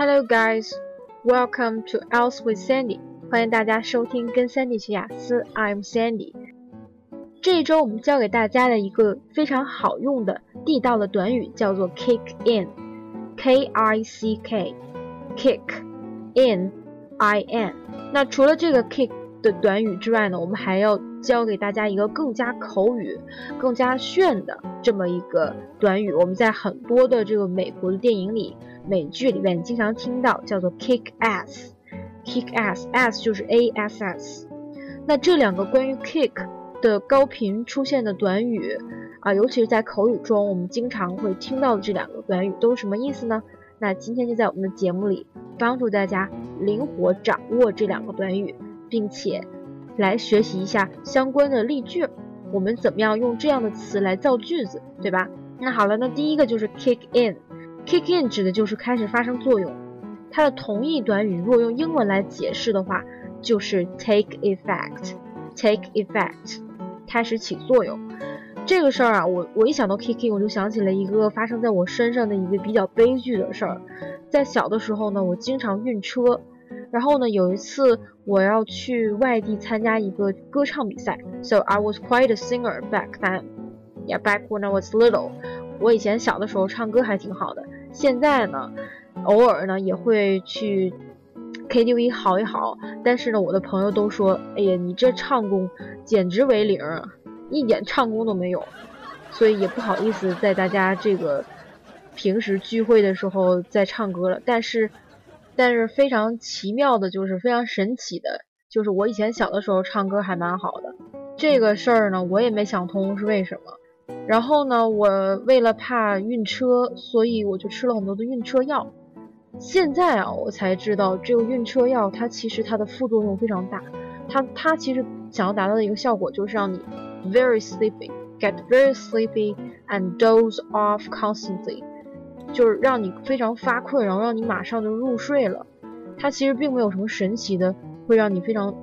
Hello guys, welcome to Else with Sandy. 欢迎大家收听跟 Sandy 学雅思。I'm Sandy。这一周我们教给大家的一个非常好用的地道的短语叫做 kick in，K I C K，kick in I N。那除了这个 kick 的短语之外呢，我们还要教给大家一个更加口语、更加炫的这么一个短语。我们在很多的这个美国的电影里。美剧里面经常听到叫做 kick ass，kick ass，ass 就是 a s s。那这两个关于 kick 的高频出现的短语啊，尤其是在口语中，我们经常会听到的这两个短语都是什么意思呢？那今天就在我们的节目里帮助大家灵活掌握这两个短语，并且来学习一下相关的例句。我们怎么样用这样的词来造句子，对吧？那好了，那第一个就是 kick in。Kick in 指的就是开始发生作用，它的同义短语如果用英文来解释的话，就是 take effect。take effect，开始起作用。这个事儿啊，我我一想到 kick in，我就想起了一个发生在我身上的一个比较悲剧的事儿。在小的时候呢，我经常晕车，然后呢，有一次我要去外地参加一个歌唱比赛，so I was quite a singer back then. Yeah, back when I was little. 我以前小的时候唱歌还挺好的。现在呢，偶尔呢也会去 KTV 嚎一嚎，但是呢，我的朋友都说：“哎呀，你这唱功简直为零，一点唱功都没有。”所以也不好意思在大家这个平时聚会的时候再唱歌了。但是，但是非常奇妙的就是非常神奇的，就是我以前小的时候唱歌还蛮好的。这个事儿呢，我也没想通是为什么。然后呢，我为了怕晕车，所以我就吃了很多的晕车药。现在啊，我才知道这个晕车药它其实它的副作用非常大。它它其实想要达到的一个效果就是让你 very sleepy, get very sleepy and doze off constantly，就是让你非常发困，然后让你马上就入睡了。它其实并没有什么神奇的，会让你非常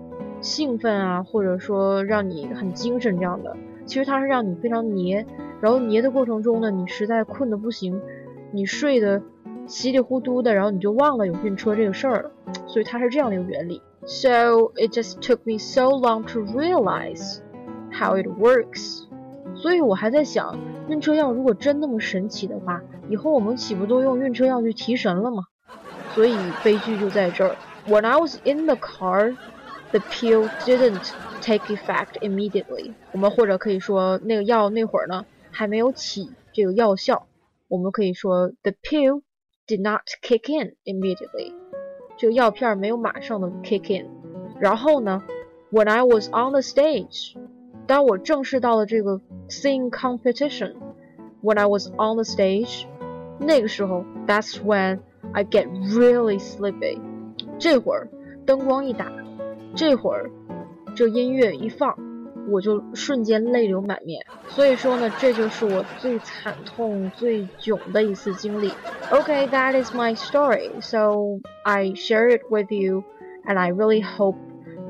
兴奋啊，或者说让你很精神这样的。其实它是让你非常黏，然后黏的过程中呢，你实在困得不行，你睡得稀里糊涂的，然后你就忘了有晕车这个事儿了。所以它是这样的一个原理。So it just took me so long to realize how it works。所以我还在想，晕车药如果真那么神奇的话，以后我们岂不都用晕车药去提神了吗？所以悲剧就在这儿。When I was in the car, the pill didn't. Take effect immediately。我们或者可以说那个药那会儿呢还没有起这个药效。我们可以说 the pill did not kick in immediately。这个药片没有马上的 kick in。然后呢，when I was on the stage，当我正式到了这个 sing competition，when I was on the stage，那个时候 that's when I get really sleepy。这会儿灯光一打， 这会儿。这音乐一放，我就瞬间泪流满面。所以说呢，这就是我最惨痛、最囧的一次经历。Okay, that is my story. So I share it with you, and I really hope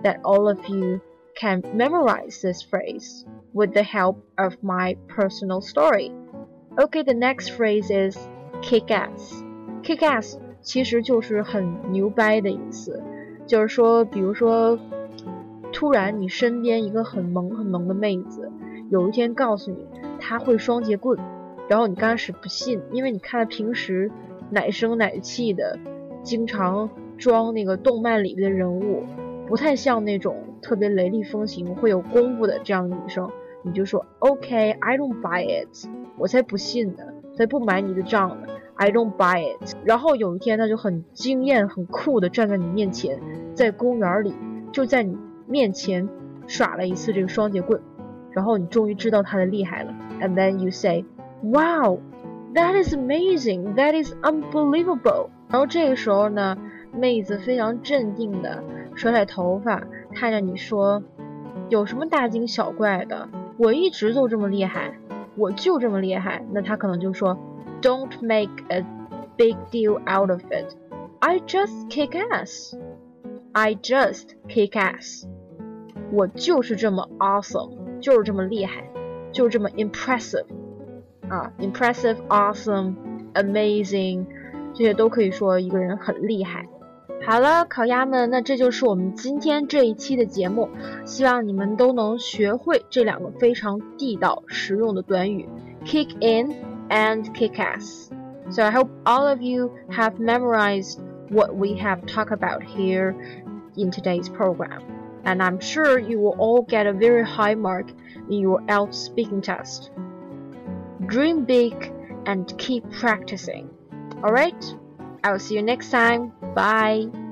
that all of you can memorize this phrase with the help of my personal story. Okay, the next phrase is kick ass. Kick ass 其实就是很牛掰的意思， 就是说，比如说。突然，你身边一个很萌很萌的妹子，有一天告诉你她会双截棍，然后你刚开始不信，因为你看她平时奶声奶气的，经常装那个动漫里面的人物，不太像那种特别雷厉风行、会有功夫的这样的女生，你就说 OK，I don't buy it，我才不信呢，才不买你的账呢，I don't buy it。然后有一天，他就很惊艳、很酷的站在你面前，在公园里，就在你。面前耍了一次这个双节棍，然后你终于知道他的厉害了。And then you say, "Wow, that is amazing! That is unbelievable!" 然后这个时候呢，妹子非常镇定的甩甩头发，看着你说：“有什么大惊小怪的？我一直都这么厉害，我就这么厉害。”那他可能就说 ：“Don't make a big deal out of it. I just kick ass. I just kick ass.” 我就是这么 awesome，就是这么厉害，就是这么 impressive，啊，impressive，awesome，amazing， 这些都可以说一个人很厉害。好了，烤鸭们，那这就是我们今天这一期的节目，希望你们都能学会这两个非常地道实用的短语：kick in And Kick-Ass. So I hope all of you have memorized what we have talked about here in today's program. And I'm sure you will all get a very high mark in your ELF speaking test. Dream big and keep practicing. Alright? I'll see you next time. Bye.